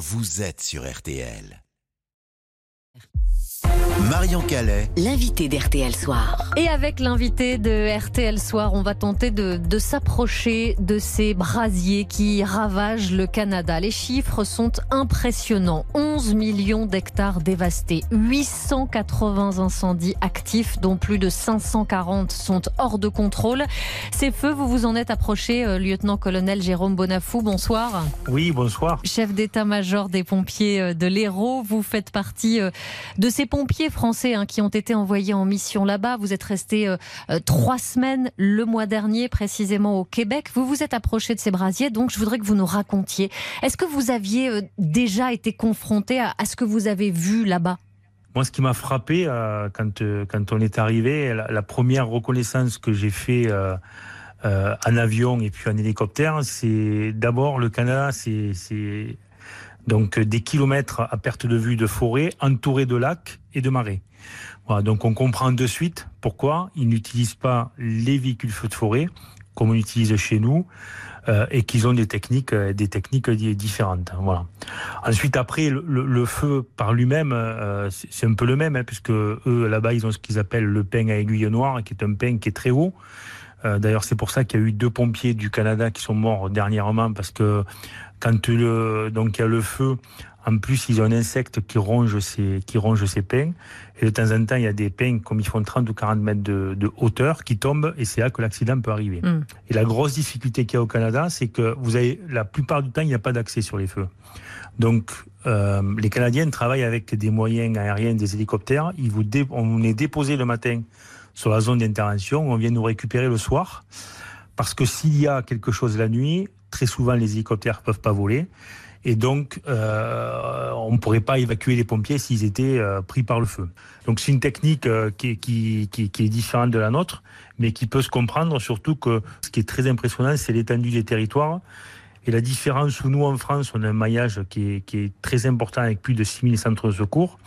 vous êtes sur RTL. Marion Calais. L'invité d'RTL Soir. Et avec l'invité de RTL Soir, on va tenter de, de s'approcher de ces brasiers qui ravagent le Canada. Les chiffres sont impressionnants. 11 millions d'hectares dévastés, 880 incendies actifs, dont plus de 540 sont hors de contrôle. Ces feux, vous vous en êtes approché, euh, lieutenant-colonel Jérôme Bonafou. Bonsoir. Oui, bonsoir. Chef d'état-major des pompiers euh, de l'Hérault, vous faites partie euh, de ces pompiers français hein, qui ont été envoyés en mission là-bas. Vous êtes resté euh, euh, trois semaines le mois dernier, précisément au Québec. Vous vous êtes approché de ces brasiers, donc je voudrais que vous nous racontiez. Est-ce que vous aviez euh, déjà été confronté à, ce que vous avez vu là-bas? Moi, ce qui m'a frappé quand, on est arrivé, la, première reconnaissance que j'ai fait en avion et puis en hélicoptère, c'est d'abord le Canada, c'est donc euh, des kilomètres à perte de vue de forêt, entourés de lacs et de marais. Voilà, donc on comprend de suite pourquoi ils n'utilisent pas les véhicules feux de forêt comme on utilise chez nous euh, et qu'ils ont des techniques, euh, des techniques différentes. Voilà. Ensuite, après, le, feu par lui-même, c'est un peu le même, hein, puisque eux là-bas, ils ont ce qu'ils appellent le pain à aiguille noire, qui est un pain qui est très haut. D'ailleurs, c'est pour ça qu'il y a eu deux pompiers du Canada qui sont morts dernièrement parce que quand le, donc il y a le feu, en plus, ils ont un insecte qui ronge ces, qui ronge pins. Et de temps en temps, il y a des pins, comme ils font 30 ou 40 mètres de, hauteur, qui tombent, et c'est là que l'accident peut arriver. Mm. Et la grosse difficulté qu'il y a au Canada, c'est que vous avez, la plupart du temps, il n'y a pas d'accès sur les feux. Donc, euh, les Canadiens travaillent avec des moyens aériens, des hélicoptères. Ils vous on est déposé le matin sur la zone d'intervention, on vient nous récupérer le soir. Parce que s'il y a quelque chose la nuit, très souvent les hélicoptères ne peuvent pas voler. Et donc, euh, on ne pourrait pas évacuer les pompiers s'ils étaient euh, pris par le feu. Donc, c'est une technique euh, qui, est différente de la nôtre, mais qui peut se comprendre, surtout que ce qui est très impressionnant, c'est l'étendue des territoires. Et la différence où nous, en France, on a un maillage qui est, qui est très important avec plus de 6000 centres de secours.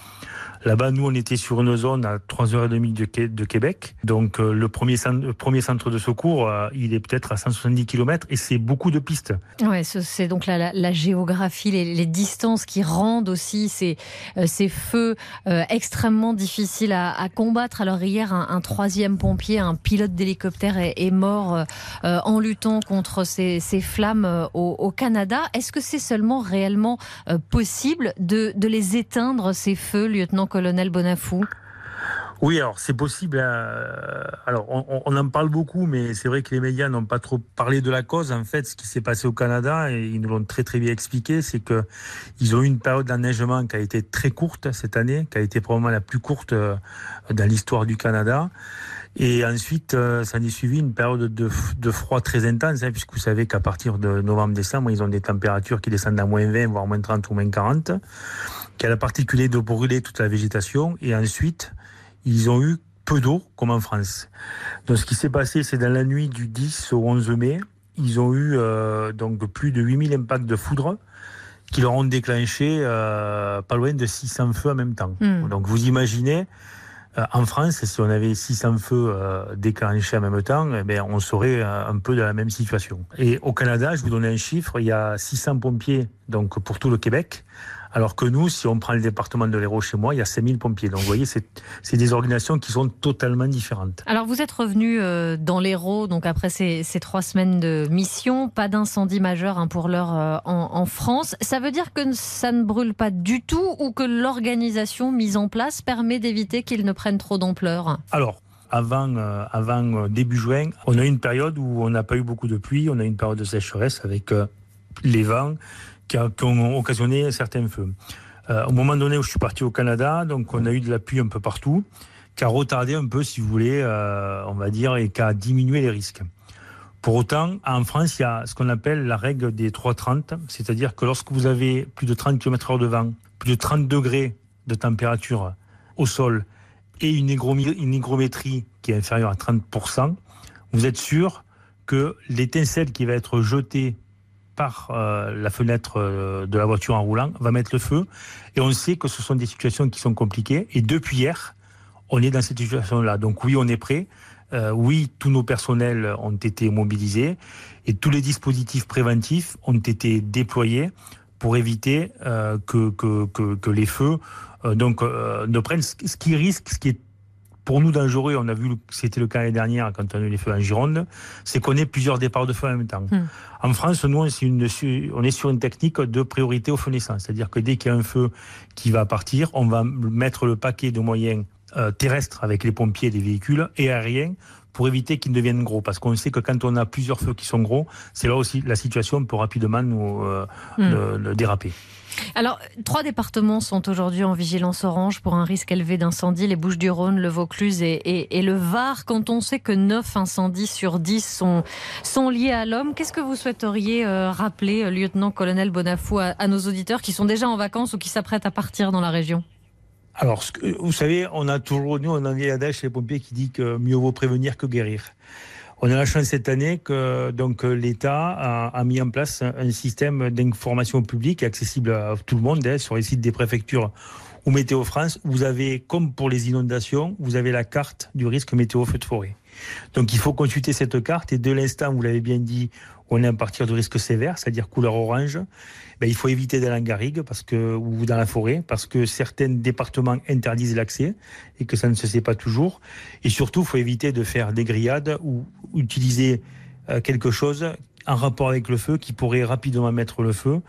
Là-bas, nous, on était sur une zone à 3h30 de, de Québec. Donc, euh, le, premier centre, premier centre de secours, euh, il est peut-être à 170 km et c'est beaucoup de pistes. Ouais, c'est donc la, géographie, les, distances qui rendent aussi ces, euh, ces feux extrêmement difficiles à, combattre. Alors, hier, un, troisième pompier, un pilote d'hélicoptère est, mort en luttant contre ces, flammes au, au Canada. Est-ce que c'est seulement réellement possible de, de les éteindre, ces feux, lieutenant colonel Bonafou oui, alors c'est possible. Euh, alors on, en parle beaucoup, mais c'est vrai que les médias n'ont pas trop parlé de la cause. En fait, ce qui s'est passé au Canada, et ils nous l'ont très très bien expliqué, c'est que ils ont eu une période d'enneigement qui a été très courte cette année, qui a été probablement la plus courte euh, dans l'histoire du Canada. Et ensuite, euh, ça a suivi une période de, froid très intense, hein, puisque vous savez qu'à partir de novembre-décembre, ils ont des températures qui descendent à moins 20, voire moins 30 ou moins 40 qui a la particularité de brûler toute la végétation. Et ensuite, ils ont eu peu d'eau, comme en France. Donc, ce qui s'est passé, c'est dans la nuit du 10 au 11 mai, ils ont eu euh, donc plus de 8000 impacts de foudre qui leur ont déclenché euh, pas loin de 600 feux en même temps. Hmm. Donc, vous imaginez, euh, en France, si on avait 600 feux déclenchés en même temps, eh bien, on serait un peu dans la même situation. Et au Canada, je vous donne un chiffre, il y a 600 pompiers donc pour tout le Québec. Alors que nous, si on prend le département de l'Hérault chez moi, il y a 5000 pompiers. Donc vous voyez, c'est des organisations qui sont totalement différentes. Alors vous êtes revenu euh, dans l'Hérault, donc après ces, trois semaines de mission, pas d'incendie majeur hein, pour l'heure euh, en, France. Ça veut dire que ça ne brûle pas du tout ou que l'organisation mise en place permet d'éviter qu'ils ne prennent trop d'ampleur? Alors, avant, euh, avant début juin, on a eu une période où on n'a pas eu beaucoup de pluie, on a eu une période de sécheresse avec les vents qui, ont occasionné certains feux. Euh, au moment donné où je suis parti au Canada, donc on a eu de la pluie un peu partout, qui a retardé un peu, si vous voulez, euh, on va dire, et qui a diminué les risques. Pour autant, en France, il y a ce qu'on appelle la règle des 3,30, c'est-à-dire que lorsque vous avez plus de 30 km/h de vent, plus de 30 degrés de température au sol et une, une hygrométrie qui est inférieure à 30%, vous êtes sûr que l'étincelle qui va être jetée par euh, la fenêtre euh, de la voiture en roulant va mettre le feu. Et on sait que ce sont des situations qui sont compliquées. Et depuis hier, on est dans cette situation-là. Donc oui, on est prêt. Euh, oui, tous nos personnels ont été mobilisés et tous les dispositifs préventifs ont été déployés pour éviter que, que, que, les feux donc, ne prennent ce qui risque, ce qui est pour nous dangereux, on a vu que c'était le cas l'année dernière quand on a eu les feux en Gironde, c'est qu'on ait plusieurs départs de feu en même temps. Hmm. En France, nous, on est, une, on est, sur une technique de priorité au feu naissant. C'est-à-dire que dès qu'il y a un feu qui va partir, on va mettre le paquet de moyens euh, terrestres avec les pompiers des véhicules et aériens pour éviter qu'ils deviennent gros. Parce qu'on sait que quand on a plusieurs feux qui sont gros, c'est là aussi la situation peut rapidement nous euh, hmm. déraper. Alors, trois départements sont aujourd'hui en vigilance orange pour un risque élevé d'incendie, les Bouches-du-Rhône, le Vaucluse et, le Var. Quand on sait que 9 incendies sur 10 sont, sont liés à l'homme, qu'est-ce que vous souhaiteriez euh, rappeler, euh, lieutenant-colonel Bonafou, à, nos auditeurs qui sont déjà en vacances ou qui s'apprêtent à partir dans la région? Alors, vous savez, on a toujours, nous, on a un vieil adage chez les pompiers qui dit que mieux vaut prévenir que guérir. On a la chance cette année que donc l'État a, mis en place un système d'information publique accessible à tout le monde hein, sur les sites des préfectures ou Météo France. Vous avez, comme pour les inondations, vous avez la carte du risque météo feu de forêt. Donc il faut consulter cette carte et de l'instant, vous l'avez bien dit, on est à partir de risque sévère, c'est-à-dire couleur orange. Ben, il faut éviter d'aller en garrigue parce que, ou dans la forêt, parce que certains départements interdisent l'accès et que ça ne se sait pas toujours. Et surtout, il faut éviter de faire des grillades ou utiliser euh, quelque chose en rapport avec le feu qui pourrait rapidement mettre le feu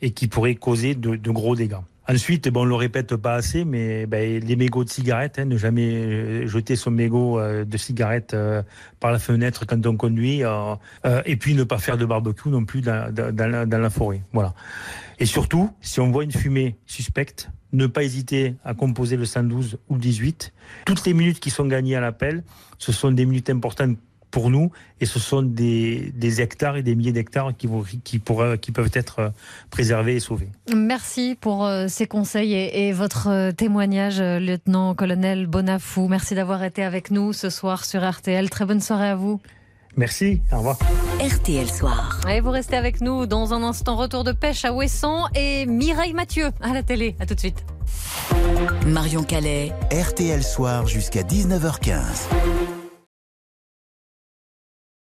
et qui pourrait causer de, gros dégâts. Ensuite, bon, on le répète pas assez, mais ben, les mégots de cigarettes, hein, ne jamais euh, jeter son mégot euh, de cigarette par la fenêtre quand on conduit, et puis ne pas faire de barbecue non plus dans, dans la forêt. Voilà. Et surtout, si on voit une fumée suspecte, ne pas hésiter à composer le 112 ou le 18. Toutes les minutes qui sont gagnées à l'appel, ce sont des minutes importantes pour nous et ce sont des, hectares et des milliers d'hectares qui, qui, qui peuvent être euh, préservés et sauvés. Merci pour euh, ces conseils et, et votre euh, témoignage, lieutenant-colonel Bonafou. Merci d'avoir été avec nous ce soir sur RTL. Très bonne soirée à vous. Merci, au revoir. RTL Soir. Et vous restez avec nous dans un instant. Retour de pêche à Ouessant et Mireille Mathieu à la télé. À tout de suite. Marion Calais. RTL Soir jusqu'à 19h15.